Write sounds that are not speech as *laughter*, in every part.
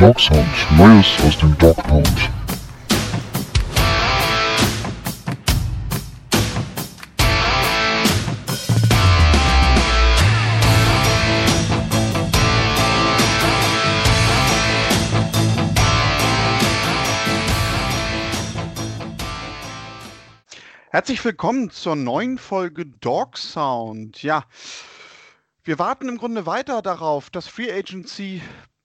Dog Sound, Neues aus dem Dog Pound. Herzlich willkommen zur neuen Folge Dog Sound. Ja, wir warten im Grunde weiter darauf, dass Free Agency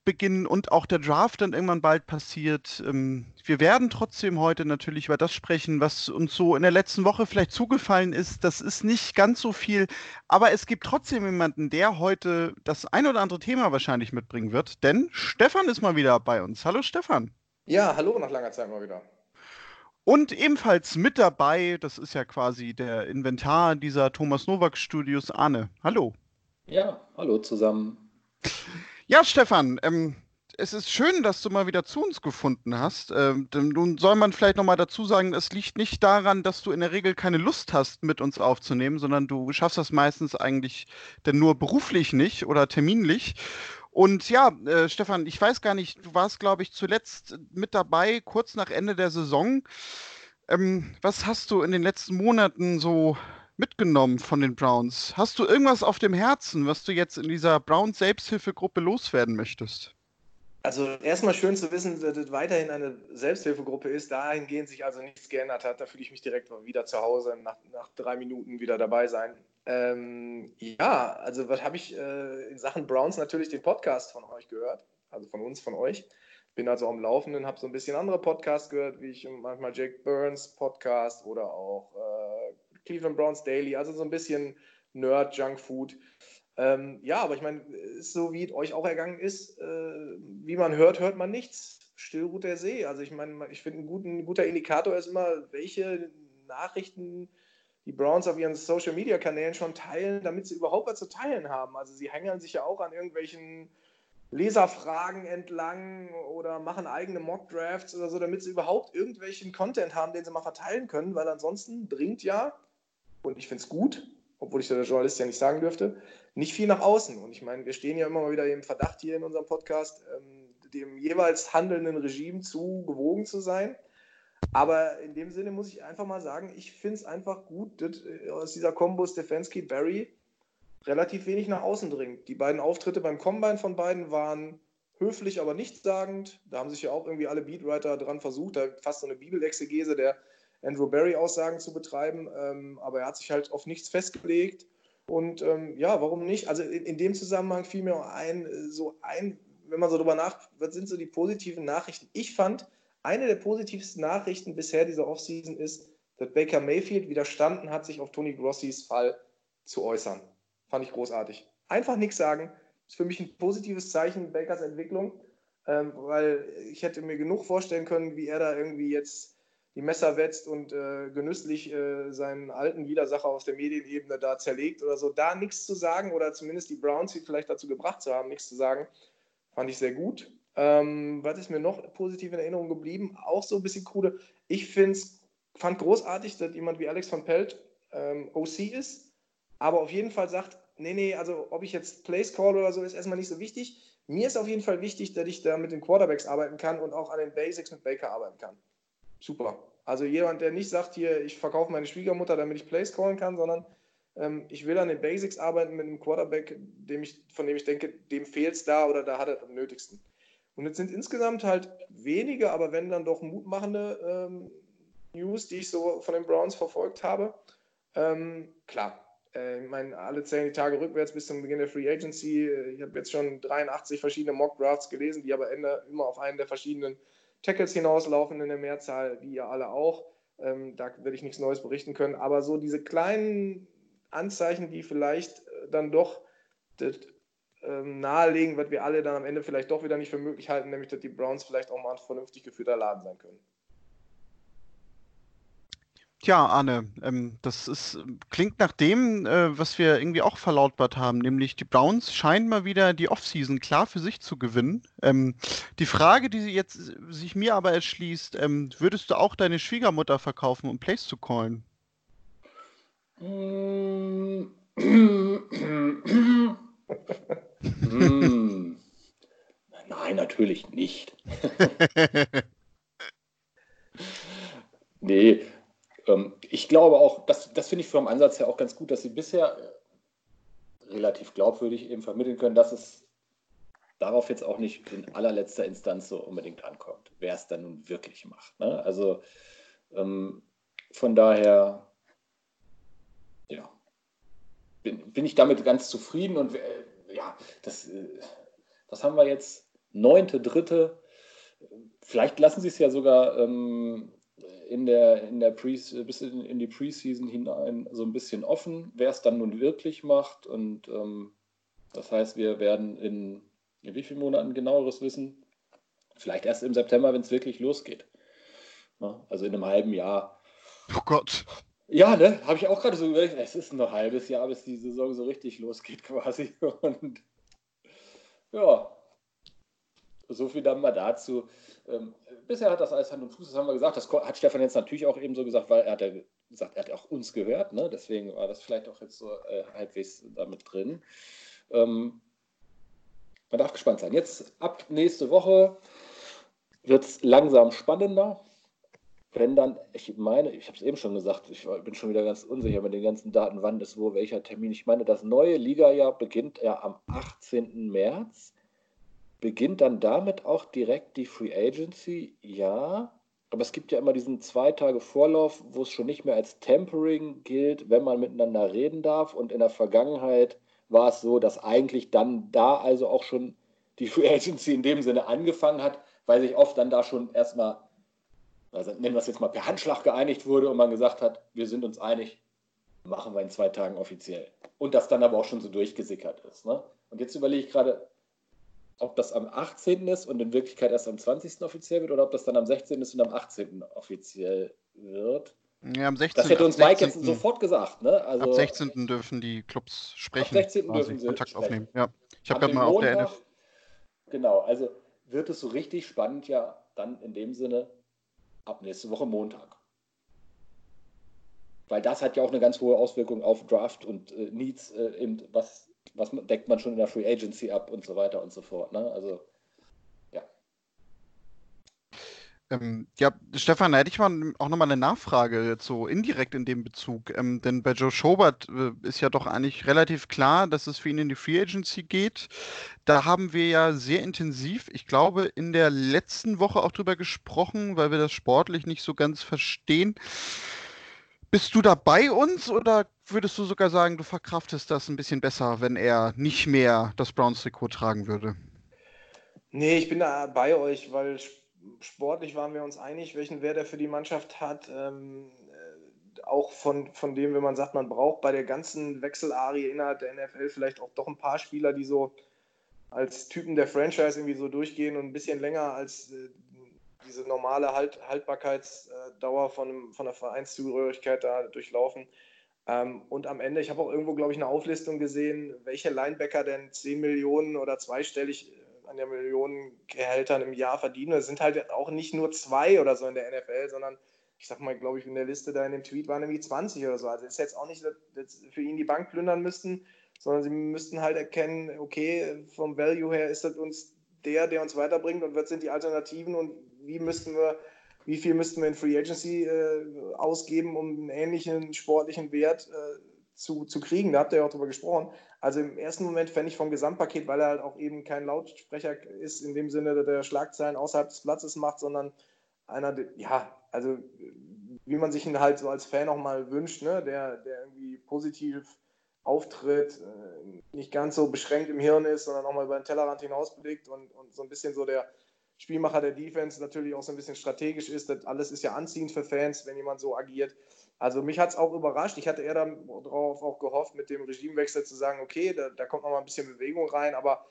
beginnen und auch der Draft dann irgendwann bald passiert. Ähm, wir werden trotzdem heute natürlich über das sprechen, was uns so in der letzten Woche vielleicht zugefallen ist. Das ist nicht ganz so viel, aber es gibt trotzdem jemanden, der heute das ein oder andere Thema wahrscheinlich mitbringen wird, denn Stefan ist mal wieder bei uns. Hallo Stefan. Ja, hallo nach langer Zeit mal wieder. Und ebenfalls mit dabei, das ist ja quasi der Inventar dieser Thomas Nowak Studios, Arne. Hallo. Ja, hallo zusammen. Ja, Stefan, ähm, es ist schön, dass du mal wieder zu uns gefunden hast. Ähm, nun soll man vielleicht nochmal dazu sagen, es liegt nicht daran, dass du in der Regel keine Lust hast, mit uns aufzunehmen, sondern du schaffst das meistens eigentlich denn nur beruflich nicht oder terminlich. Und ja, äh, Stefan, ich weiß gar nicht, du warst, glaube ich, zuletzt mit dabei, kurz nach Ende der Saison. Ähm, was hast du in den letzten Monaten so mitgenommen von den Browns? Hast du irgendwas auf dem Herzen, was du jetzt in dieser Browns Selbsthilfegruppe loswerden möchtest? Also erstmal schön zu wissen, dass es weiterhin eine Selbsthilfegruppe ist, dahingehend sich also nichts geändert hat. Da fühle ich mich direkt wieder zu Hause, nach, nach drei Minuten wieder dabei sein. Ähm, ja, also was habe ich äh, in Sachen Browns natürlich den Podcast von euch gehört, also von uns, von euch. Bin also am Laufenden, habe so ein bisschen andere Podcasts gehört, wie ich manchmal Jake Burns Podcast oder auch äh, Cleveland Browns Daily, also so ein bisschen Nerd, Junk Food. Ähm, ja, aber ich meine, so wie es euch auch ergangen ist, äh, wie man hört, hört man nichts. Still ruht der See. Also ich meine, ich finde, ein, ein guter Indikator ist immer, welche Nachrichten die Browns auf ihren Social Media Kanälen schon teilen, damit sie überhaupt was zu teilen haben. Also sie hängen sich ja auch an irgendwelchen Leserfragen entlang oder machen eigene Mock Drafts oder so, damit sie überhaupt irgendwelchen Content haben, den sie mal verteilen können, weil ansonsten bringt ja, und ich finde es gut, obwohl ich der Journalist ja nicht sagen dürfte, nicht viel nach außen. Und ich meine, wir stehen ja immer mal wieder im Verdacht hier in unserem Podcast, ähm, dem jeweils handelnden Regime zu gewogen zu sein. Aber in dem Sinne muss ich einfach mal sagen, ich finde es einfach gut, dass äh, aus dieser Kombo Stefanski-Barry relativ wenig nach außen dringt. Die beiden Auftritte beim Combine von beiden waren höflich, aber nichtssagend. Da haben sich ja auch irgendwie alle Beatwriter dran versucht, da fast so eine Bibelexegese der Andrew Barry-Aussagen zu betreiben. Ähm, aber er hat sich halt auf nichts festgelegt. Und ähm, ja, warum nicht? Also in, in, dem Zusammenhang fiel mir auch ein, äh, so ein, wenn man so drüber nachdenkt, was sind so die positiven Nachrichten? Ich fand, eine der positivsten Nachrichten bisher dieser Offseason ist, dass Baker Mayfield widerstanden hat, sich auf Tony Grossis Fall zu äußern. Fand ich großartig. Einfach nichts sagen. Ist für mich ein positives Zeichen Bakers Entwicklung, ähm, weil ich hätte mir genug vorstellen können, wie er da irgendwie jetzt die Messer wetzt und äh, genüsslich äh, seinen alten Widersacher auf der Medienebene da zerlegt oder so. Da nichts zu sagen oder zumindest die Browns sie vielleicht dazu gebracht zu haben, nichts zu sagen, fand ich sehr gut. Ähm, was ist mir noch positiv in Erinnerung geblieben? Auch so ein bisschen coole. Ich find's, fand großartig, dass jemand wie Alex von Pelt ähm, OC ist, aber auf jeden Fall sagt, nee, nee, also ob ich jetzt Place Call oder so, ist erstmal nicht so wichtig. Mir ist auf jeden Fall wichtig, dass ich da mit den Quarterbacks arbeiten kann und auch an den Basics mit Baker arbeiten kann. Super. Also jemand, der nicht sagt, hier, ich verkaufe meine Schwiegermutter, damit ich Place callen kann, sondern ähm, ich will an den Basics arbeiten mit einem Quarterback, dem ich, von dem ich denke, dem fehlt es da oder da hat er am nötigsten. Und jetzt sind insgesamt halt wenige, aber wenn dann doch mutmachende ähm, News, die ich so von den Browns verfolgt habe. Ähm, klar, äh, ich meine, alle zählen die Tage rückwärts bis zum Beginn der Free Agency. Ich habe jetzt schon 83 verschiedene Mock Drafts gelesen, die aber Ende immer auf einen der verschiedenen Tackles hinauslaufen in der Mehrzahl, wie ihr alle auch. Ähm, da werde ich nichts Neues berichten können. Aber so diese kleinen Anzeichen, die vielleicht äh, dann doch das ähm, nahelegen, was wir alle dann am Ende vielleicht doch wieder nicht für möglich halten, nämlich dass die Browns vielleicht auch mal ein vernünftig geführter Laden sein können. Tja, Arne, ähm, das ist, klingt nach dem, äh, was wir irgendwie auch verlautbart haben, nämlich die Browns scheinen mal wieder die Offseason klar für sich zu gewinnen. Ähm, die Frage, die jetzt sich mir aber erschließt, ähm, würdest du auch deine Schwiegermutter verkaufen, um Plays zu callen? Mm. Hm. Nein, natürlich nicht. *laughs* nee, ich glaube auch, das, das finde ich vom Ansatz her auch ganz gut, dass sie bisher äh, relativ glaubwürdig eben vermitteln können, dass es darauf jetzt auch nicht in allerletzter Instanz so unbedingt ankommt, wer es dann nun wirklich macht. Ne? Also ähm, von daher, ja, bin, bin, ich damit ganz zufrieden und äh, ja, das, äh, was haben wir jetzt? Neunte, dritte. Vielleicht lassen sie es ja sogar ähm, in der, in der Pre bis in, in die Preseason hinein so ein bisschen offen, wer es dann nun wirklich macht. Und ähm, das heißt, wir werden in, in wie vielen Monaten genaueres wissen? Vielleicht erst im September, wenn es wirklich losgeht. Ja, also in einem halben Jahr. Oh Gott. Ja, ne? Habe ich auch gerade so überlegt, es ist noch ein halbes Jahr, bis die Saison so richtig losgeht quasi. *laughs* Und ja, so viel dann mal dazu. Ähm, bisher hat das alles Hand und Fuß, das haben wir gesagt. Das hat Stefan jetzt natürlich auch eben so gesagt, weil er hat ja gesagt, er hat auch uns gehört. Ne? Deswegen war das vielleicht auch jetzt so äh, halbwegs damit drin. Ähm, man darf gespannt sein. Jetzt ab nächste Woche wird es langsam spannender. Wenn dann, ich meine, ich habe es eben schon gesagt, ich bin schon wieder ganz unsicher mit den ganzen Daten, wann ist wo, welcher Termin. Ich meine, das neue Liga-Jahr beginnt ja am 18. März. Beginnt dann damit auch direkt die Free Agency? Ja. Aber es gibt ja immer diesen zwei Tage Vorlauf, wo es schon nicht mehr als Tempering gilt, wenn man miteinander reden darf. Und in der Vergangenheit war es so, dass eigentlich dann da also auch schon die Free Agency in dem Sinne angefangen hat, weil sich oft dann da schon erstmal also nennen wir es jetzt mal per Handschlag geeinigt wurde und man gesagt hat, wir sind uns einig, machen wir in zwei Tagen offiziell. Und das dann aber auch schon so durchgesickert ist. Ne? Und jetzt überlege ich gerade, ob das am 18. ist und in Wirklichkeit erst am 20. offiziell wird oder ob das dann am 16. ist und am 18. offiziell wird. Ja, am 16. Das hätte uns Mike jetzt sofort gesagt. Ne? Also, ab 16. dürfen die Clubs sprechen. Ab 16. dürfen sie Kontakt sprechen. aufnehmen. Ja. Ich habe gerade mal auf der NF. Genau, also wird es so richtig spannend ja dann in dem Sinne ab nächste Woche Montag. Weil das hat ja auch eine ganz hohe Auswirkung auf Draft und äh, Needs, äh, eben, was, was deckt man schon in der Free Agency ab und so weiter und so fort. Ne? Also Ähm, ja, Stefan, da hätte ich mal auch nochmal eine Nachfrage, so indirekt in dem Bezug. Ähm, denn bei Joe Schobert äh, ist ja doch eigentlich relativ klar, dass es für ihn in die Free Agency geht. Da haben wir ja sehr intensiv, ich glaube, in der letzten Woche auch drüber gesprochen, weil wir das sportlich nicht so ganz verstehen. Bist du da bei uns oder würdest du sogar sagen, du verkraftest das ein bisschen besser, wenn er nicht mehr das Browns-Trikot tragen würde? Nee, ich bin da bei euch, weil sportlich waren wir uns einig, welchen Wert er für die Mannschaft hat. Ähm, äh, auch von, von dem, wenn man sagt, man braucht bei der ganzen Wechselarie innerhalb der NFL vielleicht auch doch ein paar Spieler, die so als Typen der Franchise irgendwie so durchgehen und ein bisschen länger als äh, diese normale halt, Haltbarkeitsdauer von, von der Vereinszugehörigkeit da durchlaufen. Ähm, und am Ende, ich habe auch irgendwo, glaube ich, eine Auflistung gesehen, welche Linebacker denn 10 Millionen oder zweistellig an der Millionen Gehältern im Jahr verdienen. Es sind halt auch nicht nur zwei oder so in der NFL, sondern ich sag mal, glaube ich, in der Liste da in dem Tweet waren irgendwie 20 oder so. Also ist jetzt auch nicht, dass für ihn die Bank plündern müssten, sondern sie müssten halt erkennen, okay, vom Value her ist das uns der, der uns weiterbringt und was sind die Alternativen und wie müssten wir, wie viel müssten wir in Free Agency äh, ausgeben, um einen ähnlichen sportlichen Wert äh, zu, zu kriegen. Da habt ihr ja auch drüber gesprochen. Also im ersten Moment fände ich vom Gesamtpaket, weil er halt auch eben kein Lautsprecher ist, in dem Sinne, der Schlagzeilen außerhalb des Platzes macht, sondern einer, ja, also wie man sich ihn halt so als Fan auch mal wünscht, ne? der, der irgendwie positiv auftritt, äh, nicht ganz so beschränkt im Hirn ist, sondern auch mal über den Tellerrand hinausblickt und, und so ein bisschen so der Spielmacher der Defense natürlich auch so ein bisschen strategisch ist. Das alles ist ja anziehend für Fans, wenn jemand so agiert. Also mich hat es auch überrascht. Ich hatte eher darauf auch gehofft, mit dem Regimewechsel zu sagen, okay, da, da kommt noch mal ein bisschen Bewegung rein, aber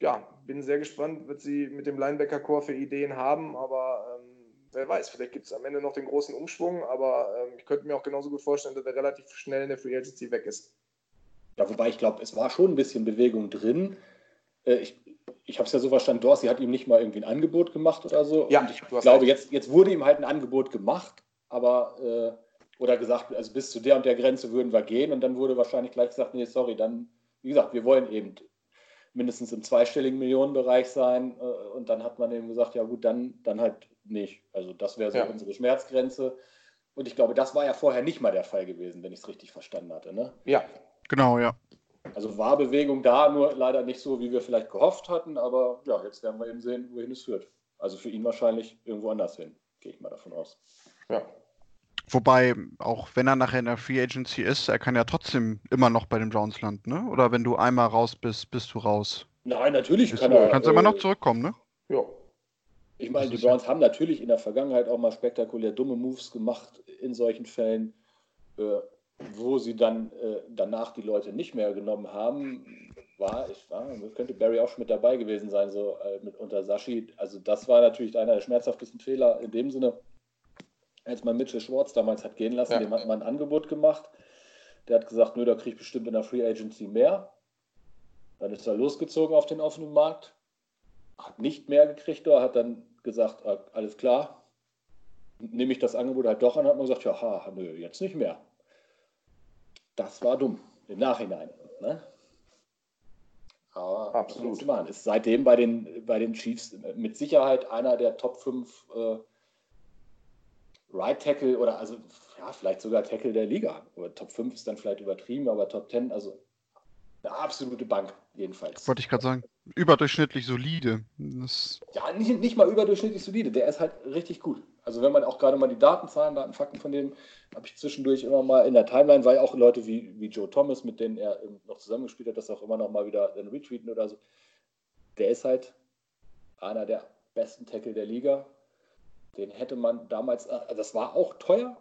ja, bin sehr gespannt, wird sie mit dem Linebacker-Core für Ideen haben, aber ähm, wer weiß, vielleicht gibt es am Ende noch den großen Umschwung, aber ähm, ich könnte mir auch genauso gut vorstellen, dass er relativ schnell in der Free Agency weg ist. Ja, wobei ich glaube, es war schon ein bisschen Bewegung drin. Äh, ich ich habe es ja so verstanden, Dorsey hat ihm nicht mal irgendwie ein Angebot gemacht oder so. Ja, und ich glaube, jetzt, jetzt wurde ihm halt ein Angebot gemacht, aber äh, oder gesagt, also bis zu der und der Grenze würden wir gehen und dann wurde wahrscheinlich gleich gesagt, nee, sorry, dann, wie gesagt, wir wollen eben mindestens im zweistelligen Millionenbereich sein. Äh, und dann hat man eben gesagt, ja gut, dann, dann halt nicht. Also das wäre so ja. unsere Schmerzgrenze. Und ich glaube, das war ja vorher nicht mal der Fall gewesen, wenn ich es richtig verstanden hatte. Ne? Ja, genau, ja. Also war Bewegung da, nur leider nicht so, wie wir vielleicht gehofft hatten. Aber ja, jetzt werden wir eben sehen, wohin es führt. Also für ihn wahrscheinlich irgendwo anders hin, gehe ich mal davon aus. Ja. Wobei, auch wenn er nachher in der Free Agency ist, er kann ja trotzdem immer noch bei den Browns landen, ne? Oder wenn du einmal raus bist, bist du raus. Nein, natürlich kann er. Kannst du immer noch zurückkommen, ne? Ja. Ich meine, die Browns haben natürlich in der Vergangenheit auch mal spektakulär dumme Moves gemacht in solchen Fällen, äh, wo sie dann äh, danach die Leute nicht mehr genommen haben. War, ich war, könnte Barry auch schon mit dabei gewesen sein, so äh, mit unter Sashi. Also das war natürlich einer der schmerzhaftesten Fehler in dem Sinne als man Mitchell Schwartz damals hat gehen lassen, ja. dem hat man ein Angebot gemacht. Der hat gesagt, nö, da kriege ich bestimmt in der Free Agency mehr. Dann ist er losgezogen auf den offenen Markt, hat nicht mehr gekriegt, da hat dann gesagt, ah, alles klar, nehme ich das Angebot halt doch an, hat man gesagt, ja, ha, nö, jetzt nicht mehr. Das war dumm, im Nachhinein. Ne? Aber absolut. Ist seitdem bei den, bei den Chiefs mit Sicherheit einer der Top 5 äh, Right Tackle oder also ja, vielleicht sogar Tackle der Liga. Oder Top 5 ist dann vielleicht übertrieben, aber Top 10, also eine absolute Bank jedenfalls. Wollte ich gerade sagen. Überdurchschnittlich solide. Das ja, nicht, nicht mal überdurchschnittlich solide. Der ist halt richtig gut. Also wenn man auch gerade mal die Datenzahlen, Datenfakten von dem, habe ich zwischendurch immer mal in der Timeline, weil auch Leute wie, wie Joe Thomas, mit denen er noch zusammengespielt hat, das auch immer noch mal wieder dann retweeten oder so. Der ist halt einer der besten Tackle der Liga den hätte man damals, äh, das war auch teuer.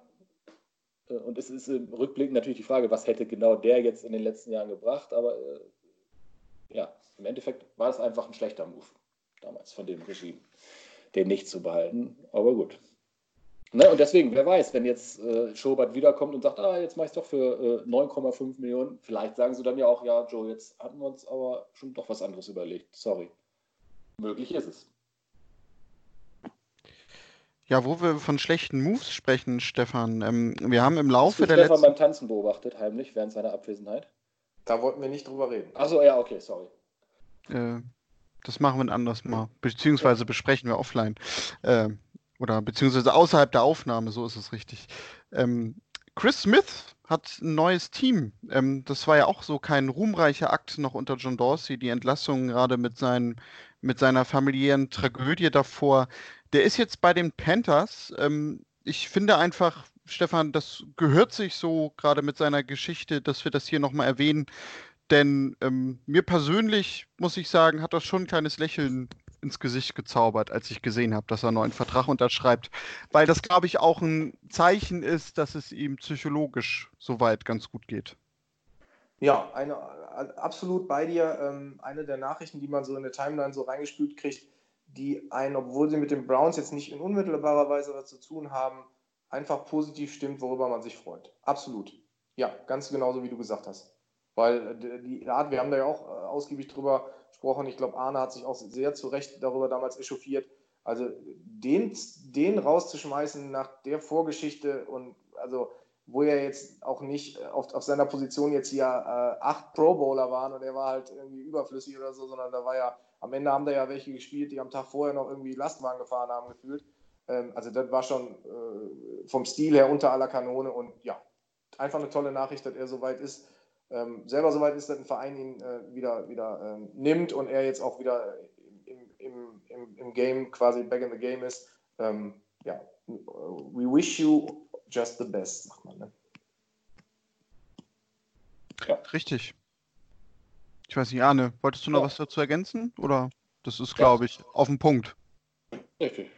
Äh, und es ist im Rückblick natürlich die Frage, was hätte genau der jetzt in den letzten Jahren gebracht. Aber äh, ja, im Endeffekt war es einfach ein schlechter Move damals von dem Regime, den nicht zu behalten. Aber gut. Ne, und deswegen, wer weiß, wenn jetzt äh, Schobert wiederkommt und sagt, ah, jetzt mache ich es doch für äh, 9,5 Millionen, vielleicht sagen sie dann ja auch, ja, Joe, jetzt hatten wir uns aber schon doch was anderes überlegt. Sorry. Möglich ist es. Ja, wo wir von schlechten Moves sprechen, Stefan. Ähm, wir haben im Laufe Hast du der Stefan letzten... beim Tanzen beobachtet, heimlich, während seiner Abwesenheit? Da wollten wir nicht drüber reden. Achso, ja, okay, sorry. Äh, das machen wir ein anderes Mal. Beziehungsweise besprechen wir offline. Äh, oder beziehungsweise außerhalb der Aufnahme, so ist es richtig. Ähm, Chris Smith hat ein neues Team. Ähm, das war ja auch so kein ruhmreicher Akt noch unter John Dorsey, die Entlassung gerade mit, seinen, mit seiner familiären Tragödie davor. Der ist jetzt bei den Panthers. Ähm, ich finde einfach, Stefan, das gehört sich so gerade mit seiner Geschichte, dass wir das hier nochmal erwähnen. Denn ähm, mir persönlich, muss ich sagen, hat das schon ein kleines Lächeln ins Gesicht gezaubert, als ich gesehen habe, dass er einen neuen Vertrag unterschreibt. Weil das, glaube ich, auch ein Zeichen ist, dass es ihm psychologisch soweit ganz gut geht. Ja, eine, absolut bei dir. Ähm, eine der Nachrichten, die man so in der Timeline so reingespült kriegt, die einen, obwohl sie mit den Browns jetzt nicht in unmittelbarer Weise was zu tun haben, einfach positiv stimmt, worüber man sich freut. Absolut. Ja, ganz genauso wie du gesagt hast. Weil äh, die Art, wir haben da ja auch äh, ausgiebig drüber gesprochen, ich glaube, Arne hat sich auch sehr zu Recht darüber damals echauffiert. Also den, den rauszuschmeißen nach der Vorgeschichte und also wo er jetzt auch nicht auf, auf seiner Position jetzt hier äh, acht Pro Bowler waren und er war halt irgendwie überflüssig oder so, sondern da war ja am Ende haben da ja welche gespielt, die am Tag vorher noch irgendwie Lastwagen gefahren haben, gefühlt. Ähm, also das war schon äh, vom Stil her unter aller Kanone und ja, einfach eine tolle Nachricht, dass er soweit ist. Ähm, selber soweit ist, dass ein Verein ihn äh, wieder, wieder ähm, nimmt und er jetzt auch wieder im, im, im, im, Game quasi back in the game ist. Ähm, ja, we wish you just the best, sagt man. Ne? Ja. Richtig. Ich weiß nicht, Arne, wolltest du noch ja. was dazu ergänzen? Oder das ist, glaube ich, auf den Punkt. Richtig.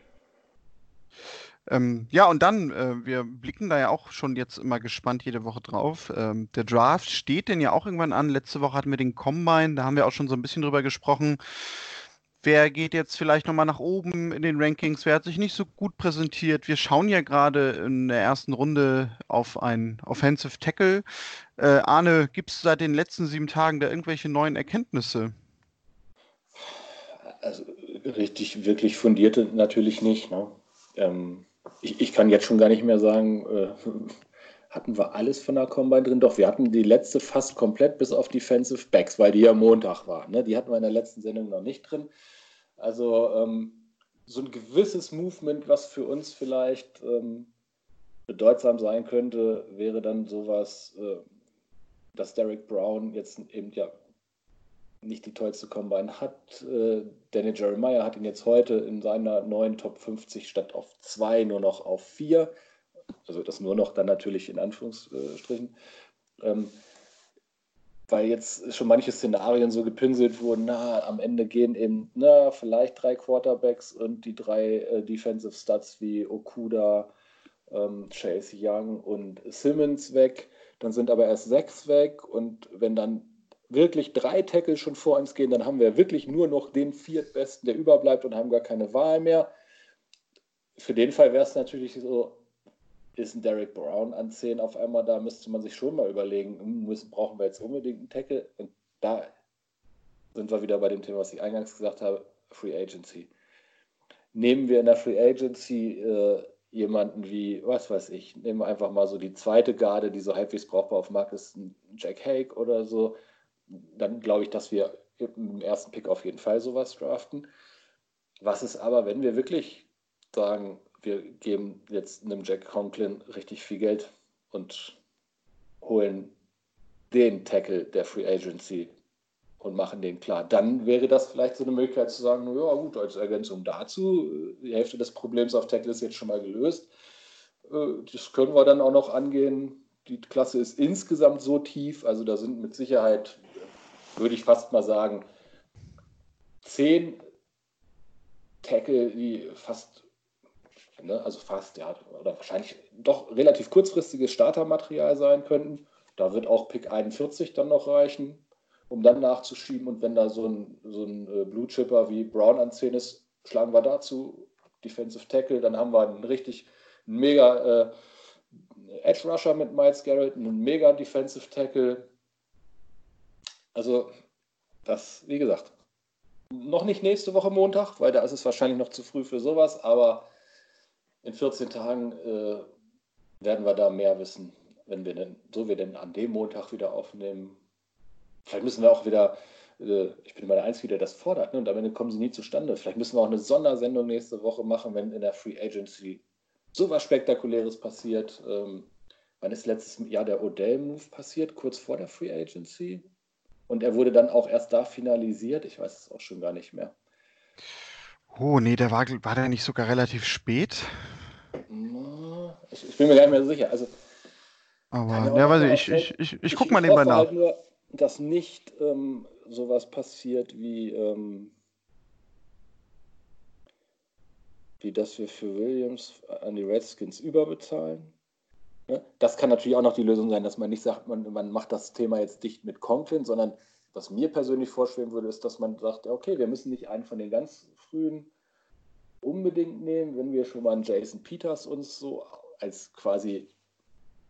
Ähm, ja, und dann, äh, wir blicken da ja auch schon jetzt immer gespannt jede Woche drauf. Ähm, der Draft steht denn ja auch irgendwann an. Letzte Woche hatten wir den Combine, da haben wir auch schon so ein bisschen drüber gesprochen. Wer geht jetzt vielleicht nochmal nach oben in den Rankings? Wer hat sich nicht so gut präsentiert? Wir schauen ja gerade in der ersten Runde auf einen Offensive Tackle. Äh, Arne, gibt es seit den letzten sieben Tagen da irgendwelche neuen Erkenntnisse? Also richtig, wirklich fundierte natürlich nicht. Ne? Ähm, ich, ich, kann jetzt schon gar nicht mehr sagen, äh, *laughs* hatten wir alles von der Combine drin? Doch, wir hatten die letzte fast komplett bis auf Defensive Backs, weil die ja Montag war. Ne? Die hatten wir in der letzten Sendung noch nicht drin. Also ähm, so ein gewisses Movement, was für uns vielleicht ähm, bedeutsam sein könnte, wäre dann sowas, äh, dass Derek Brown jetzt eben ja nicht die tollste Combine hat. Äh, Danny Jeremiah hat ihn jetzt heute in seiner neuen Top 50 statt auf 2 nur noch auf 4. Also das nur noch dann natürlich in Anführungsstrichen. Ähm, weil jetzt schon manche Szenarien so gepinselt wurden, na, am Ende gehen eben, na, vielleicht drei Quarterbacks und die drei äh, Defensive Stats wie Okuda, ähm, Chase Young und Simmons weg. Dann sind aber erst sechs weg und wenn dann wirklich drei Tackles schon vor uns gehen, dann haben wir wirklich nur noch den viertbesten, der überbleibt und haben gar keine Wahl mehr. Für den Fall wäre es natürlich so, ist ein Derek Brown an 10 auf einmal da, müsste man sich schon mal überlegen, hm, müssen, brauchen wir jetzt unbedingt einen Tackle? Und da sind wir wieder bei dem Thema, was ich eingangs gesagt habe, Free Agency. Nehmen wir in der Free Agency äh, jemanden wie, was weiß ich, nehmen wir einfach mal so die zweite Garde, die so halbwegs brauchbar auf Markt ist, Jack Hake oder so, dann glaube ich, dass wir im ersten Pick auf jeden Fall sowas draften. Was ist aber, wenn wir wirklich sagen, wir geben jetzt einem Jack Conklin richtig viel Geld und holen den Tackle der Free Agency und machen den klar. Dann wäre das vielleicht so eine Möglichkeit zu sagen, ja gut, als Ergänzung dazu, die Hälfte des Problems auf Tackle ist jetzt schon mal gelöst. Äh, das können wir dann auch noch angehen. Die Klasse ist insgesamt so tief, also da sind mit Sicherheit würde ich fast mal sagen, zehn Tackle, die fast, ne, also fast, ja, oder wahrscheinlich doch relativ kurzfristiges Startermaterial sein könnten. Da wird auch Pick 41 dann noch reichen, um dann nachzuschieben. Und wenn da so ein, so ein äh, Blue Chipper wie Brown an 10 ist, schlagen wir dazu Defensive Tackle. Dann haben wir einen richtig einen mega äh, Edge Rusher mit Miles Garrett, einen mega Defensive Tackle, also, das, wie gesagt, noch nicht nächste Woche Montag, weil da ist es wahrscheinlich noch zu früh für sowas, aber in 14 Tagen äh, werden wir da mehr wissen, wenn wir denn, so wir denn an dem Montag wieder aufnehmen. Vielleicht müssen wir auch wieder, äh, ich bin immer der Einzige, der das fordert, ne? und am Ende kommen sie nie zustande. Vielleicht müssen wir auch eine Sondersendung nächste Woche machen, wenn in der Free Agency sowas Spektakuläres passiert. Ähm, wann ist letztes Jahr der Odell-Move passiert? Kurz vor der Free Agency? Und er wurde dann auch erst da finalisiert. Ich weiß es auch schon gar nicht mehr. Oh, nee, der war, war der nicht sogar relativ spät? Ich, ich bin mir gar nicht mehr so sicher. Also, aber, ja, weiß ich, ich, ich, ich, ich guck mal nebenbei nach. Halt nur, dass nicht ähm, sowas passiert wie, ähm, wie dass wir für Williams an die Redskins überbezahlen. Ne? Das kann natürlich auch noch die Lösung sein, dass man nicht sagt, man, man macht das Thema jetzt dicht mit Conklin, sondern was mir persönlich vorschweben würde, ist, dass man sagt, okay, wir müssen nicht einen von den ganz frühen unbedingt nehmen, wenn wir schon mal einen Jason Peters uns so als quasi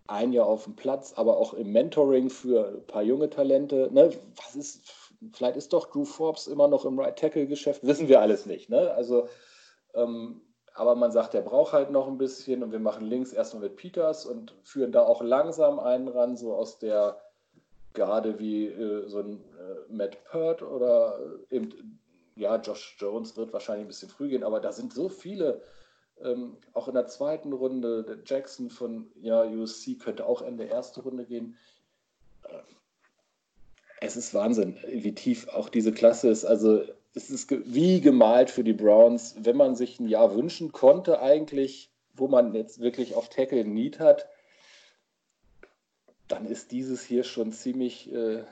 ein Jahr auf dem Platz, aber auch im Mentoring für ein paar junge Talente. Ne? Was ist, vielleicht ist doch Drew Forbes immer noch im Right Tackle Geschäft, wissen wir alles nicht. Ne? Also ähm, aber man sagt, der braucht halt noch ein bisschen und wir machen links erstmal mit Peters und führen da auch langsam einen ran, so aus der Garde wie äh, so ein äh, Matt Pert oder äh, eben, ja, Josh Jones wird wahrscheinlich ein bisschen früh gehen, aber da sind so viele, ähm, auch in der zweiten Runde, der Jackson von ja, USC könnte auch in der ersten Runde gehen. Ähm, es ist Wahnsinn, wie tief auch diese Klasse ist. Also es ist wie gemalt für die Browns, wenn man sich ein Jahr wünschen konnte, eigentlich, wo man jetzt wirklich auf Tackle Need hat, dann ist dieses hier schon ziemlich äh,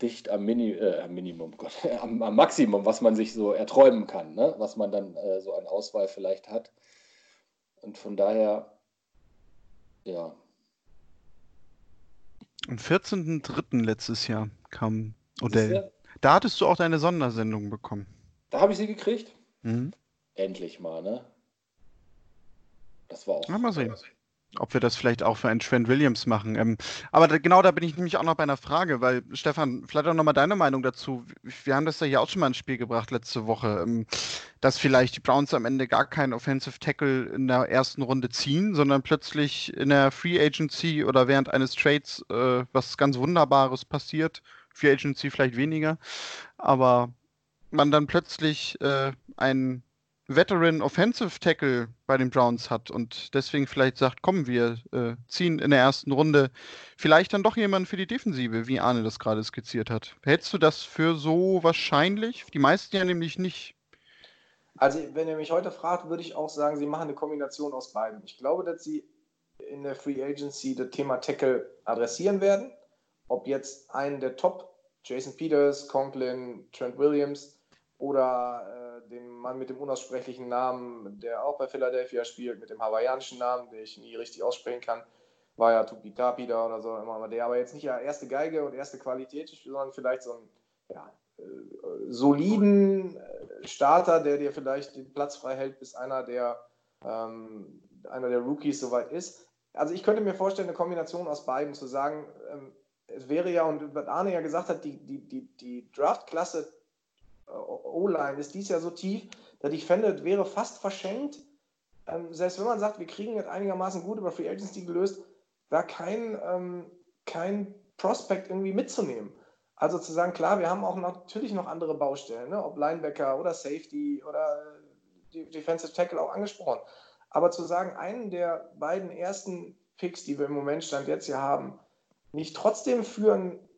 dicht am, Mini, äh, am Minimum, Gott, *laughs* am, am, Maximum, was man sich so erträumen kann, ne? was man dann äh, so an Auswahl vielleicht hat. Und von daher, ja. Am 14.03. letztes Jahr kam Odell. Da hattest du auch deine Sondersendung bekommen. Da habe ich sie gekriegt. Mhm. Endlich mal, ne? Das war auch. Ja, mal sehen. ob wir das vielleicht auch für einen Trent Williams machen. Ähm, aber da, genau da bin ich nämlich auch noch bei einer Frage, weil Stefan, vielleicht auch nochmal deine Meinung dazu. Wir haben das ja hier auch schon mal ins Spiel gebracht letzte Woche, ähm, dass vielleicht die Browns am Ende gar keinen Offensive Tackle in der ersten Runde ziehen, sondern plötzlich in der Free Agency oder während eines Trades äh, was ganz Wunderbares passiert. Free Agency vielleicht weniger, aber man dann plötzlich äh, einen Veteran Offensive Tackle bei den Browns hat und deswegen vielleicht sagt, komm, wir äh, ziehen in der ersten Runde vielleicht dann doch jemanden für die Defensive, wie Arne das gerade skizziert hat. Hältst du das für so wahrscheinlich? Die meisten ja nämlich nicht. Also, wenn ihr mich heute fragt, würde ich auch sagen, sie machen eine Kombination aus beiden. Ich glaube, dass sie in der Free Agency das Thema Tackle adressieren werden. Ob jetzt einen der Top, Jason Peters, Conklin, Trent Williams oder äh, den Mann mit dem unaussprechlichen Namen, der auch bei Philadelphia spielt, mit dem hawaiianischen Namen, den ich nie richtig aussprechen kann, war ja Tupitapi da oder so, immer der aber jetzt nicht ja erste Geige und erste Qualität sondern vielleicht so einen ja, äh, soliden äh, Starter, der dir vielleicht den Platz frei hält, bis einer der, ähm, einer der Rookies soweit ist. Also ich könnte mir vorstellen, eine Kombination aus beiden zu sagen, ähm, es wäre ja, und was Arne ja gesagt hat, die, die, die, die Draftklasse O-Line ist dies Jahr so tief, dass ich fände, es wäre fast verschenkt, ähm, selbst wenn man sagt, wir kriegen es einigermaßen gut über Free Agency gelöst, da kein, ähm, kein Prospect irgendwie mitzunehmen. Also zu sagen, klar, wir haben auch natürlich noch andere Baustellen, ne? ob Linebacker oder Safety oder äh, Defensive Tackle auch angesprochen. Aber zu sagen, einen der beiden ersten Picks, die wir im Moment Stand jetzt hier haben, nicht trotzdem für einen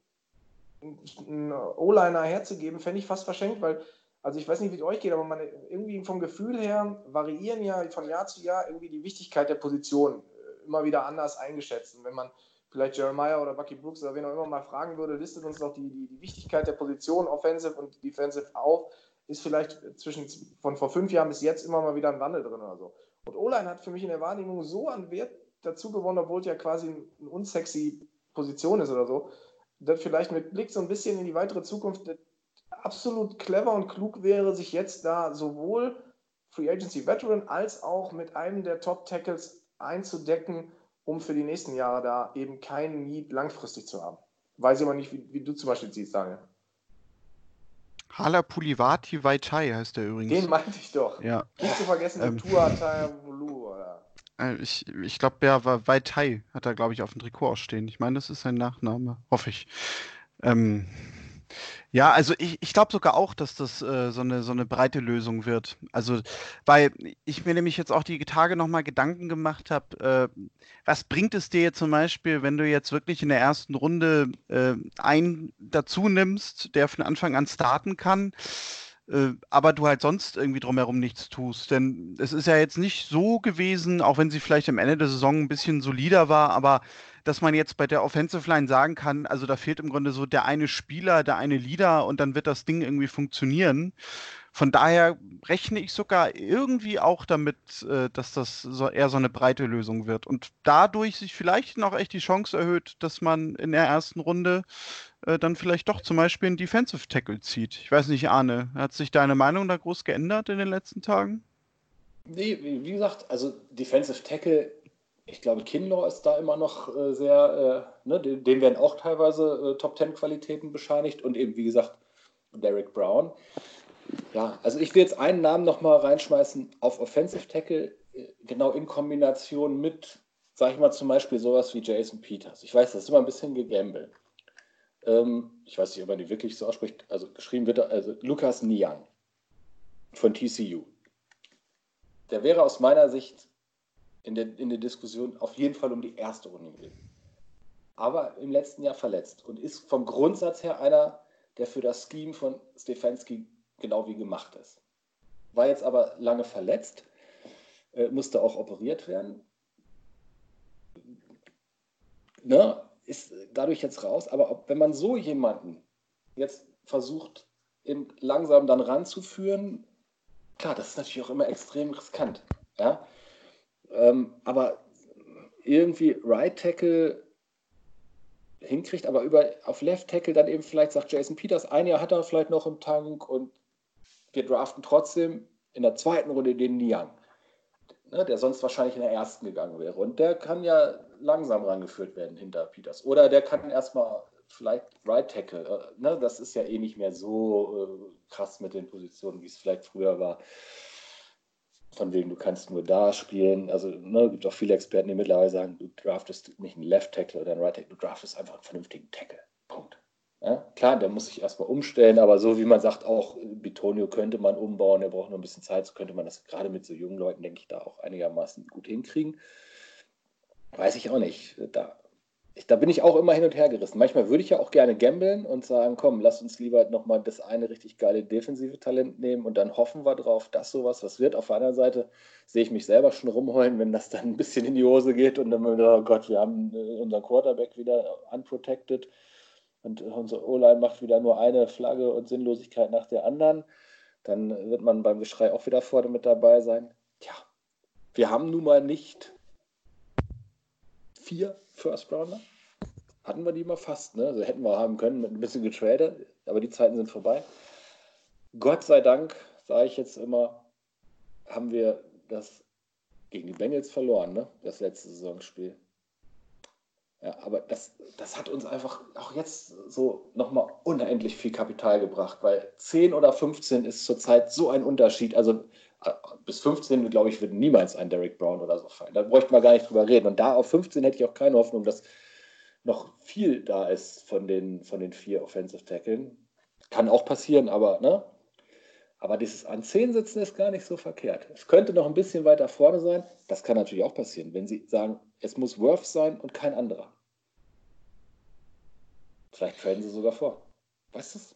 einen O-Liner herzugeben, fände ich fast verschenkt, weil, also ich weiß nicht, wie es euch geht, aber man irgendwie vom Gefühl her variieren ja von Jahr zu Jahr irgendwie die Wichtigkeit der Position äh, immer wieder anders eingeschätzt. Und wenn man vielleicht Jeremiah oder Bucky Brooks oder wen auch immer mal fragen würde, listet uns doch die, die, die Wichtigkeit der Position Offensive und Defensive auf, ist vielleicht zwischen von vor fünf Jahren bis jetzt immer mal wieder ein Wandel drin oder so. Und O-Line hat für mich in der Wahrnehmung so an Wert dazu gewonnen, obwohl es ja quasi eine unsexy Position ist oder so, das vielleicht mit Blick so ein bisschen in die weitere Zukunft absolut clever und klug wäre, sich jetzt da sowohl Free Agency Veteran als auch mit einem der Top Tackles einzudecken, um für die nächsten Jahre da eben keinen Need langfristig zu haben. Weiß ich aber nicht, wie, wie du zum Beispiel siehst, Daniel. Hala Pulivati Vaitai heißt der übrigens. Den meinte ich doch. Ja. Nicht zu vergessen, ähm, Tua? Äh, ich, ich glaube, der war Waitai, hat er, glaube ich, auf dem Trikot auch stehen. Ich meine, das ist sein Nachname, hoffe ich. Ähm, ja, also ich, ich glaube sogar auch, dass das äh, so, eine, so eine breite Lösung wird. Also, weil ich mir nämlich jetzt auch die Tage nochmal Gedanken gemacht habe, äh, was bringt es dir zum Beispiel, wenn du jetzt wirklich in der ersten Runde äh, einen dazu nimmst, der von Anfang an starten kann? Äh, aber du halt sonst irgendwie drumherum nichts tust. Denn es ist ja jetzt nicht so gewesen, auch wenn sie vielleicht am Ende der Saison ein bisschen solider war, aber dass man jetzt bei der Offensive Line sagen kann, also da fehlt im Grunde so der eine Spieler, der eine Leader und dann wird das Ding irgendwie funktionieren. Von daher rechne ich sogar irgendwie auch damit, äh, dass das so eher so eine breite Lösung wird und dadurch sich vielleicht noch echt die Chance erhöht, dass man in der ersten Runde äh, dann vielleicht doch zum Beispiel einen Defensive Tackle zieht. Ich weiß nicht, Arne, hat sich deine Meinung da groß geändert in den letzten Tagen? Nee, wie gesagt, also Defensive Tackle, ich glaube, Kinlaw ist da immer noch äh, sehr, äh, ne, dem, dem, werden auch teilweise äh, Top Ten Qualitäten bescheinigt und eben, wie gesagt, Derek Brown. Ja, also ich will jetzt einen Namen nochmal reinschmeißen auf Offensive Tackle, äh, genau in Kombination mit, sag ich mal, zum Beispiel sowas wie Jason Peters. Ich weiß, das ist immer ein bisschen gegambelt. Ähm, ich weiß nicht, ob man die wirklich so ausspricht. Also geschrieben wird also Lukas Niang von TCU. Der wäre aus meiner Sicht in der, in der Diskussion auf jeden Fall um die erste Runde gewesen. Aber im letzten Jahr verletzt und ist vom Grundsatz her einer, der für das Scheme von Stefanski genau wie gemacht ist. War jetzt aber lange verletzt, äh, musste auch operiert werden. Ne? ist dadurch jetzt raus. Aber ob, wenn man so jemanden jetzt versucht, eben langsam dann ranzuführen, klar, das ist natürlich auch immer extrem riskant. Ja? Ähm, aber irgendwie Right Tackle hinkriegt, aber über, auf Left Tackle dann eben vielleicht sagt Jason Peters, ein Jahr hat er vielleicht noch im Tank und wir draften trotzdem in der zweiten Runde den Niang. ne, der sonst wahrscheinlich in der ersten gegangen wäre. Und der kann ja langsam rangeführt werden hinter Peters. Oder der kann erstmal vielleicht Right Tackle. Äh, ne, das ist ja eh nicht mehr so äh, krass mit den Positionen, wie es vielleicht früher war. Von wegen, du kannst nur da spielen. Also, ne, es gibt auch viele Experten, die mittlerweile sagen, du draftest nicht einen Left Tackle oder einen Right Tackle, du draftest einfach einen vernünftigen Tackle. Ja, klar, der muss sich erstmal umstellen, aber so wie man sagt, auch Bitonio könnte man umbauen, der braucht nur ein bisschen Zeit, so könnte man das gerade mit so jungen Leuten, denke ich, da auch einigermaßen gut hinkriegen. Weiß ich auch nicht. Da, ich, da bin ich auch immer hin und her gerissen. Manchmal würde ich ja auch gerne gambeln und sagen, komm, lass uns lieber nochmal das eine richtig geile defensive Talent nehmen und dann hoffen wir drauf, dass sowas was wird. Auf der anderen Seite sehe ich mich selber schon rumheulen, wenn das dann ein bisschen in die Hose geht und dann, oh Gott, wir haben äh, unseren Quarterback wieder unprotected und unsere O-Line macht wieder nur eine Flagge und Sinnlosigkeit nach der anderen, dann wird man beim Geschrei auch wieder vorne mit dabei sein. Tja, wir haben nun mal nicht vier First Rounder. Hatten wir die mal fast, ne? Also hätten wir haben können mit ein bisschen getradet, aber die Zeiten sind vorbei. Gott sei Dank, sage ich jetzt immer, haben wir das gegen die Bengals verloren, ne? Das letzte Saisonspiel. Ja, aber das, das hat uns einfach auch jetzt so nochmal unendlich viel Kapital gebracht, weil 10 oder 15 ist zurzeit so ein Unterschied. Also äh, bis 15, glaube ich, wird niemals ein Derek Brown oder so fallen. Da bräuchte man gar nicht drüber reden. Und da auf 15 hätte ich auch keine Hoffnung, dass noch viel da ist von den, von den vier Offensive Tackeln. Kann auch passieren, aber, ne? Aber dieses an 10 sitzen ist gar nicht so verkehrt. Es könnte noch ein bisschen weiter vorne sein. Das kann natürlich auch passieren, wenn Sie sagen, es muss Worth sein und kein anderer. Vielleicht traden sie sogar vor. Weißt du es?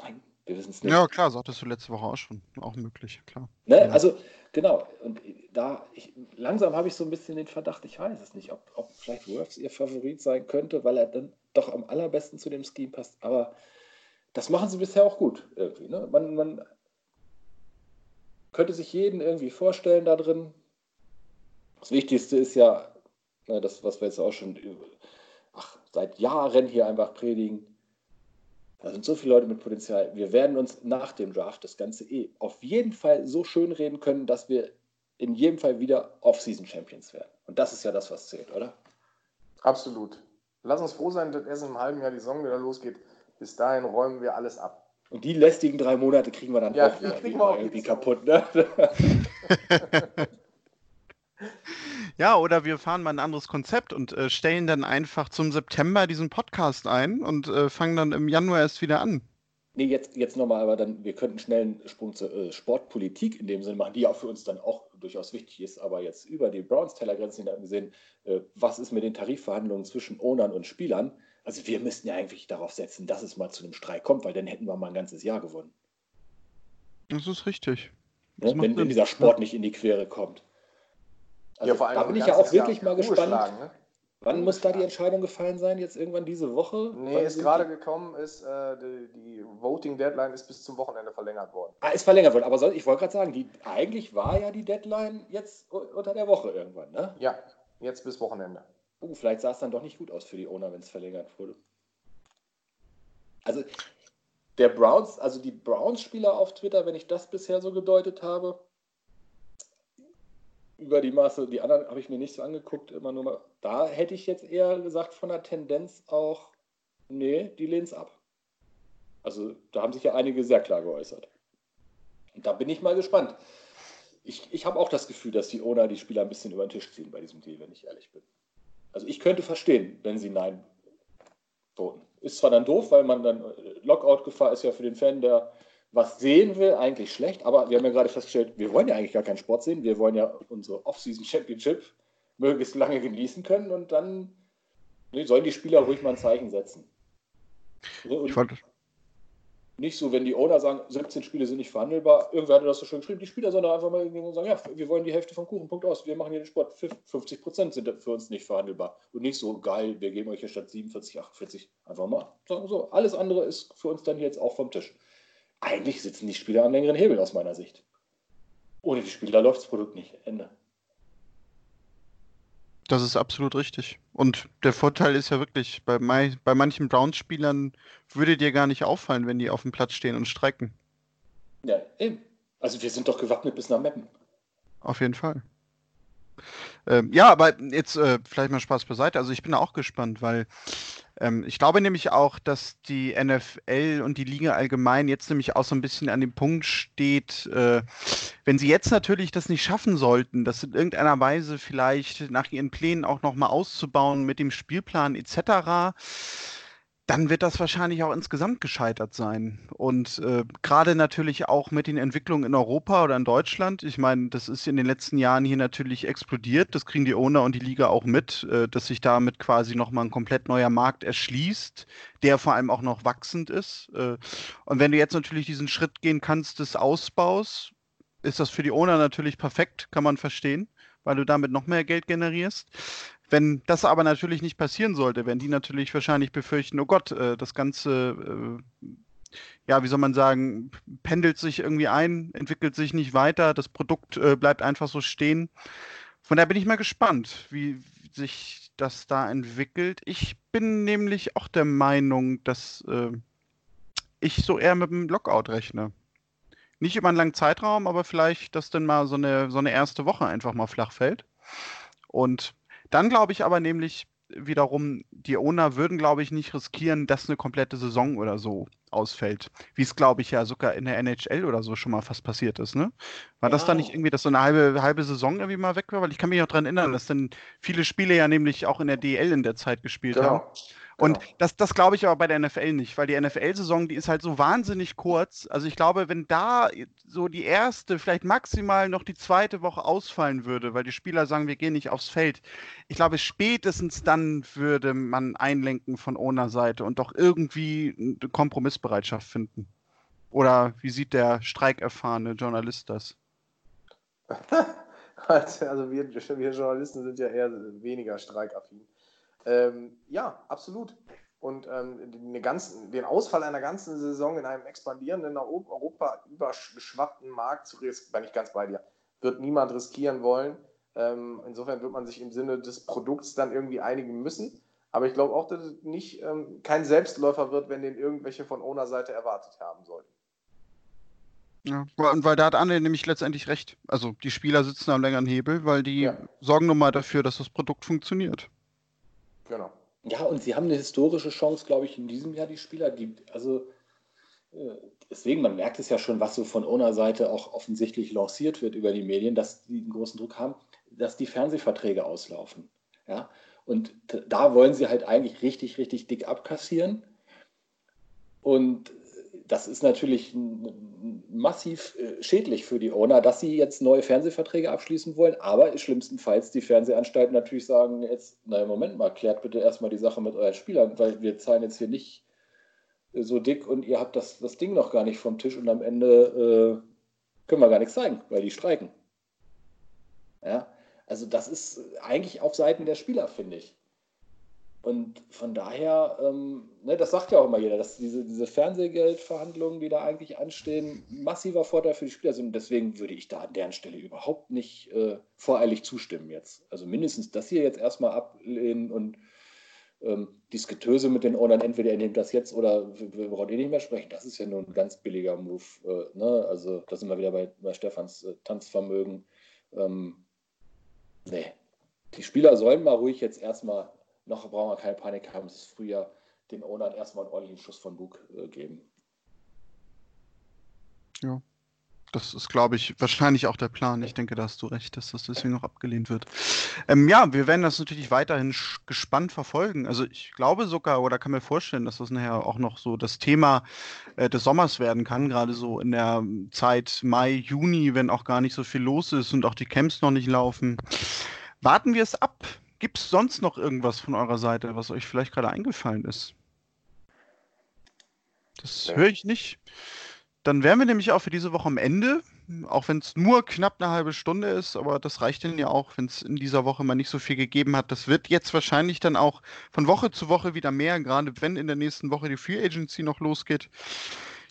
Nein, wir wissen es nicht. Ja, klar, sagtest du letzte Woche auch schon. Auch möglich, klar. Ne? Ja. Also, genau. Und da, ich, langsam habe ich so ein bisschen den Verdacht, ich weiß es nicht, ob, ob vielleicht Worths ihr Favorit sein könnte, weil er dann doch am allerbesten zu dem Scheme passt. Aber das machen sie bisher auch gut irgendwie. Ne? Man, man könnte sich jeden irgendwie vorstellen da drin. Das Wichtigste ist ja, Ne, das, was wir jetzt auch schon ach, seit Jahren hier einfach predigen. Da sind so viele Leute mit Potenzial. Wir werden uns nach dem Draft das Ganze eh auf jeden Fall so schön reden können, dass wir in jedem Fall wieder Off-Season-Champions werden. Und das ist ja das, was zählt, oder? Absolut. Lass uns froh sein, dass erst im halben Jahr die Saison wieder losgeht. Bis dahin räumen wir alles ab. Und die lästigen drei Monate kriegen wir dann ja, auch wieder, wieder irgendwie kaputt. Ne? *laughs* Ja, oder wir fahren mal ein anderes Konzept und äh, stellen dann einfach zum September diesen Podcast ein und äh, fangen dann im Januar erst wieder an. Nee, jetzt, jetzt nochmal, aber dann, wir könnten schnell einen Sprung zur äh, Sportpolitik in dem Sinne machen, die ja für uns dann auch durchaus wichtig ist, aber jetzt über die Browns-Tellergrenzen gesehen, äh, was ist mit den Tarifverhandlungen zwischen Ownern und Spielern? Also wir müssten ja eigentlich darauf setzen, dass es mal zu einem Streik kommt, weil dann hätten wir mal ein ganzes Jahr gewonnen. Das ist richtig. Ne? Das wenn, wenn dieser Sport nicht in die Quere kommt. Also, ja, da bin ich ja auch wirklich Jahr mal gespannt. Ne? Wann muss da die Entscheidung gefallen sein? Jetzt irgendwann diese Woche? Nee, Wann ist gerade gekommen, ist äh, die, die, Voting Deadline ist bis zum Wochenende verlängert worden. Ah, ist verlängert worden. Aber soll, ich wollte gerade sagen, die, eigentlich war ja die Deadline jetzt unter der Woche irgendwann, ne? Ja, jetzt bis Wochenende. Uh, vielleicht sah es dann doch nicht gut aus für die Owner, wenn es verlängert wurde. Also der Browns, also die Browns-Spieler auf Twitter, wenn ich das bisher so gedeutet habe, über die Maße, die anderen habe ich mir nicht so angeguckt, immer nur mal. Da hätte ich jetzt eher gesagt von der Tendenz auch, nee, die lehnen es ab. Also da haben sich ja einige sehr klar geäußert. Und da bin ich mal gespannt. Ich, ich habe auch das Gefühl, dass die Owner die Spieler ein bisschen über den Tisch ziehen bei diesem Deal, wenn ich ehrlich bin. Also ich könnte verstehen, wenn sie Nein voten. Ist zwar dann doof, weil man dann Lockout-Gefahr ist ja für den Fan, der was sehen will, eigentlich schlecht, aber wir haben ja gerade festgestellt, wir wollen ja eigentlich gar keinen Sport sehen, wir wollen ja unsere Off-Season Championship möglichst lange genießen können und dann nee, sollen die Spieler ruhig mal ein Zeichen setzen. So, ich fand nicht so, wenn die Owner sagen, 17 Spiele sind nicht verhandelbar, irgendwer hatte das so schön geschrieben, die Spieler sollen einfach mal sagen, ja, wir wollen die Hälfte vom Kuchen, Punkt aus, wir machen hier den Sport, 50 Prozent sind für uns nicht verhandelbar und nicht so, geil, wir geben euch hier statt 47, 48 einfach mal. Sagen so, alles andere ist für uns dann jetzt auch vom Tisch eigentlich sitzen die Spieler am längeren Hebel aus meiner Sicht. Ohne die Spieler läuft das Produkt nicht. Ende. Das ist absolut richtig. Und der Vorteil ist ja wirklich, bei, bei manchen Browns-Spielern würde dir gar nicht auffallen, wenn die auf dem Platz stehen und streiken. Ja, eben. Also wir sind doch gewappnet bis nach Meppen. Auf jeden Fall. Ähm, ja, aber jetzt äh, vielleicht mal Spaß beiseite. Also ich bin auch gespannt, weil ähm, ich glaube nämlich auch, dass die NFL und die Liga allgemein jetzt nämlich auch so ein bisschen an dem Punkt steht, äh, wenn sie jetzt natürlich das nicht schaffen sollten, das in irgendeiner Weise vielleicht nach ihren Plänen auch nochmal auszubauen mit dem Spielplan etc., dann wird das wahrscheinlich auch insgesamt gescheitert sein. Und äh, gerade natürlich auch mit den Entwicklungen in Europa oder in Deutschland. Ich meine, das ist in den letzten Jahren hier natürlich explodiert. Das kriegen die Owner und die Liga auch mit, äh, dass sich damit quasi nochmal ein komplett neuer Markt erschließt, der vor allem auch noch wachsend ist. Äh, und wenn du jetzt natürlich diesen Schritt gehen kannst des Ausbaus, ist das für die Owner natürlich perfekt, kann man verstehen, weil du damit noch mehr Geld generierst. Wenn das aber natürlich nicht passieren sollte, wenn die natürlich wahrscheinlich befürchten, oh Gott, äh, das Ganze, äh, ja, wie soll man sagen, pendelt sich irgendwie ein, entwickelt sich nicht weiter, das Produkt äh, bleibt einfach so stehen. Von daher bin ich mal gespannt, wie sich das da entwickelt. Ich bin nämlich auch der Meinung, dass äh, ich so eher mit dem Lockout rechne. Nicht über einen langen Zeitraum, aber vielleicht, dass dann mal so eine, so eine erste Woche einfach mal flach fällt. Und dann glaube ich aber nämlich wiederum, die Owner würden, glaube ich, nicht riskieren, dass eine komplette Saison oder so ausfällt. Wie es, glaube ich, ja sogar in der NHL oder so schon mal fast passiert ist, ne? War ja. das dann nicht irgendwie, dass so eine halbe, halbe Saison irgendwie mal weg war? Weil ich kann mich auch daran erinnern, dass dann viele Spiele ja nämlich auch in der DL in der Zeit gespielt genau. haben. Und genau. das, das glaube ich aber bei der NFL nicht, weil die NFL-Saison, die ist halt so wahnsinnig kurz. Also ich glaube, wenn da so die erste, vielleicht maximal noch die zweite Woche ausfallen würde, weil die Spieler sagen, wir gehen nicht aufs Feld, ich glaube, spätestens dann würde man einlenken von Owner Seite und doch irgendwie eine Kompromissbereitschaft finden. Oder wie sieht der streikerfahrene Journalist das? *laughs* also wir, wir Journalisten sind ja eher weniger streikaffin. Ähm, ja, absolut. Und ähm, den, ganzen, den Ausfall einer ganzen Saison in einem expandierenden, Europa übergeschwappten Markt zu riskieren, bin ich ganz bei dir, wird niemand riskieren wollen. Ähm, insofern wird man sich im Sinne des Produkts dann irgendwie einigen müssen. Aber ich glaube auch, dass es nicht ähm, kein Selbstläufer wird, wenn den irgendwelche von Owner-Seite erwartet haben sollten. Ja, und weil da hat Anne nämlich letztendlich recht. Also die Spieler sitzen am längeren Hebel, weil die ja. sorgen nun mal dafür, dass das Produkt funktioniert. Genau. Ja, und sie haben eine historische Chance, glaube ich, in diesem Jahr, die Spieler. Die, also äh, deswegen, man merkt es ja schon, was so von Owner-Seite auch offensichtlich lanciert wird über die Medien, dass die einen großen Druck haben, dass die Fernsehverträge auslaufen. Ja? Und da wollen sie halt eigentlich richtig, richtig dick abkassieren. Und das ist natürlich massiv äh, schädlich für die Owner, dass sie jetzt neue Fernsehverträge abschließen wollen, aber schlimmstenfalls die Fernsehanstalten natürlich sagen, jetzt, naja, Moment mal, klärt bitte erstmal die Sache mit euren Spielern, weil wir zahlen jetzt hier nicht äh, so dick und ihr habt das, das Ding noch gar nicht vom Tisch und am Ende äh, können wir gar nichts zeigen, weil die streiken. Ja, also das ist eigentlich auf Seiten der Spieler, finde ich. Und von daher, ähm, ne, das sagt ja auch immer jeder, dass diese, diese Fernsehgeldverhandlungen, die da eigentlich anstehen, massiver Vorteil für die Spieler sind. Deswegen würde ich da an deren Stelle überhaupt nicht äh, voreilig zustimmen jetzt. Also mindestens das hier jetzt erstmal ablehnen und ähm, dieses Getöse mit den Ownern, entweder ihr nehmt das jetzt oder wir brauchen eh nicht mehr sprechen. Das ist ja nur ein ganz billiger Move. Äh, ne? Also da sind wir wieder bei, bei Stefans äh, Tanzvermögen. Ähm, nee, die Spieler sollen mal ruhig jetzt erstmal noch brauchen wir keine Panik haben, es ist Frühjahr, den Ownern erstmal einen ordentlichen Schuss von Bug äh, geben. Ja. Das ist, glaube ich, wahrscheinlich auch der Plan. Ich denke, da hast du recht, dass das deswegen noch abgelehnt wird. Ähm, ja, wir werden das natürlich weiterhin gespannt verfolgen. Also ich glaube sogar, oder kann mir vorstellen, dass das nachher auch noch so das Thema äh, des Sommers werden kann, gerade so in der Zeit Mai, Juni, wenn auch gar nicht so viel los ist und auch die Camps noch nicht laufen. Warten wir es ab. Gibt es sonst noch irgendwas von eurer Seite, was euch vielleicht gerade eingefallen ist? Das ja. höre ich nicht. Dann wären wir nämlich auch für diese Woche am Ende, auch wenn es nur knapp eine halbe Stunde ist, aber das reicht denn ja auch, wenn es in dieser Woche mal nicht so viel gegeben hat. Das wird jetzt wahrscheinlich dann auch von Woche zu Woche wieder mehr, gerade wenn in der nächsten Woche die Free Agency noch losgeht.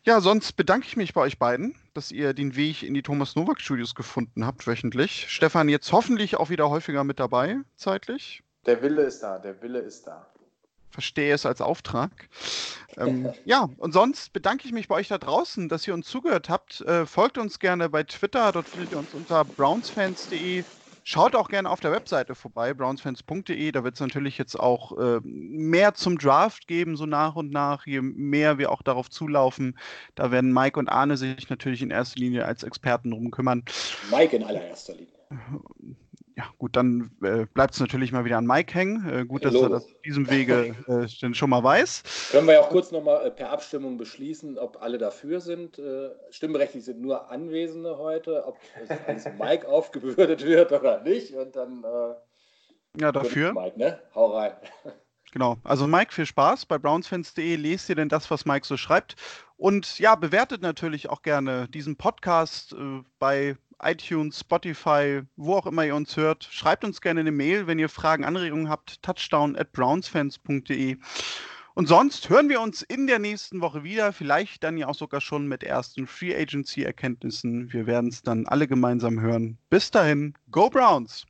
Ja, sonst bedanke ich mich bei euch beiden, dass ihr den Weg in die Thomas Nowak Studios gefunden habt, wöchentlich. Stefan, jetzt hoffentlich auch wieder häufiger mit dabei, zeitlich. Der Wille ist da, der Wille ist da. Verstehe es als Auftrag. ähm, *laughs* ja, und sonst bedanke ich mich bei euch da draußen, dass ihr uns zugehört habt. Äh, folgt uns gerne bei Twitter, dort findet ihr uns unter brownsfans.de. Schaut auch gerne auf der Webseite vorbei, brownsfans.de. Da wird es natürlich jetzt auch äh, mehr zum Draft geben, so nach und nach, je mehr wir auch darauf zulaufen. Da werden Mike und Arne sich natürlich in erster Linie als Experten drum kümmern. Mike in allererster Linie. *laughs* Ja, gut, dann äh, bleibt es natürlich mal wieder an Mike hängen. Äh, gut, dass Logo. er das auf diesem Wege äh, schon mal weiß. Können wir ja auch kurz nochmal äh, per Abstimmung beschließen, ob alle dafür sind. Äh, stimmberechtigt sind nur Anwesende heute, ob es Mike *laughs* aufgebürdet wird oder nicht. Und dann. Äh, ja, dafür. Mike, ne? Hau rein. *laughs* Genau. Also Mike, viel Spaß bei brownsfans.de. Lest ihr denn das, was Mike so schreibt? Und ja, bewertet natürlich auch gerne diesen Podcast äh, bei iTunes, Spotify, wo auch immer ihr uns hört. Schreibt uns gerne eine Mail, wenn ihr Fragen, Anregungen habt. Touchdown at brownsfans.de. Und sonst hören wir uns in der nächsten Woche wieder, vielleicht dann ja auch sogar schon mit ersten Free Agency Erkenntnissen. Wir werden es dann alle gemeinsam hören. Bis dahin, Go Browns!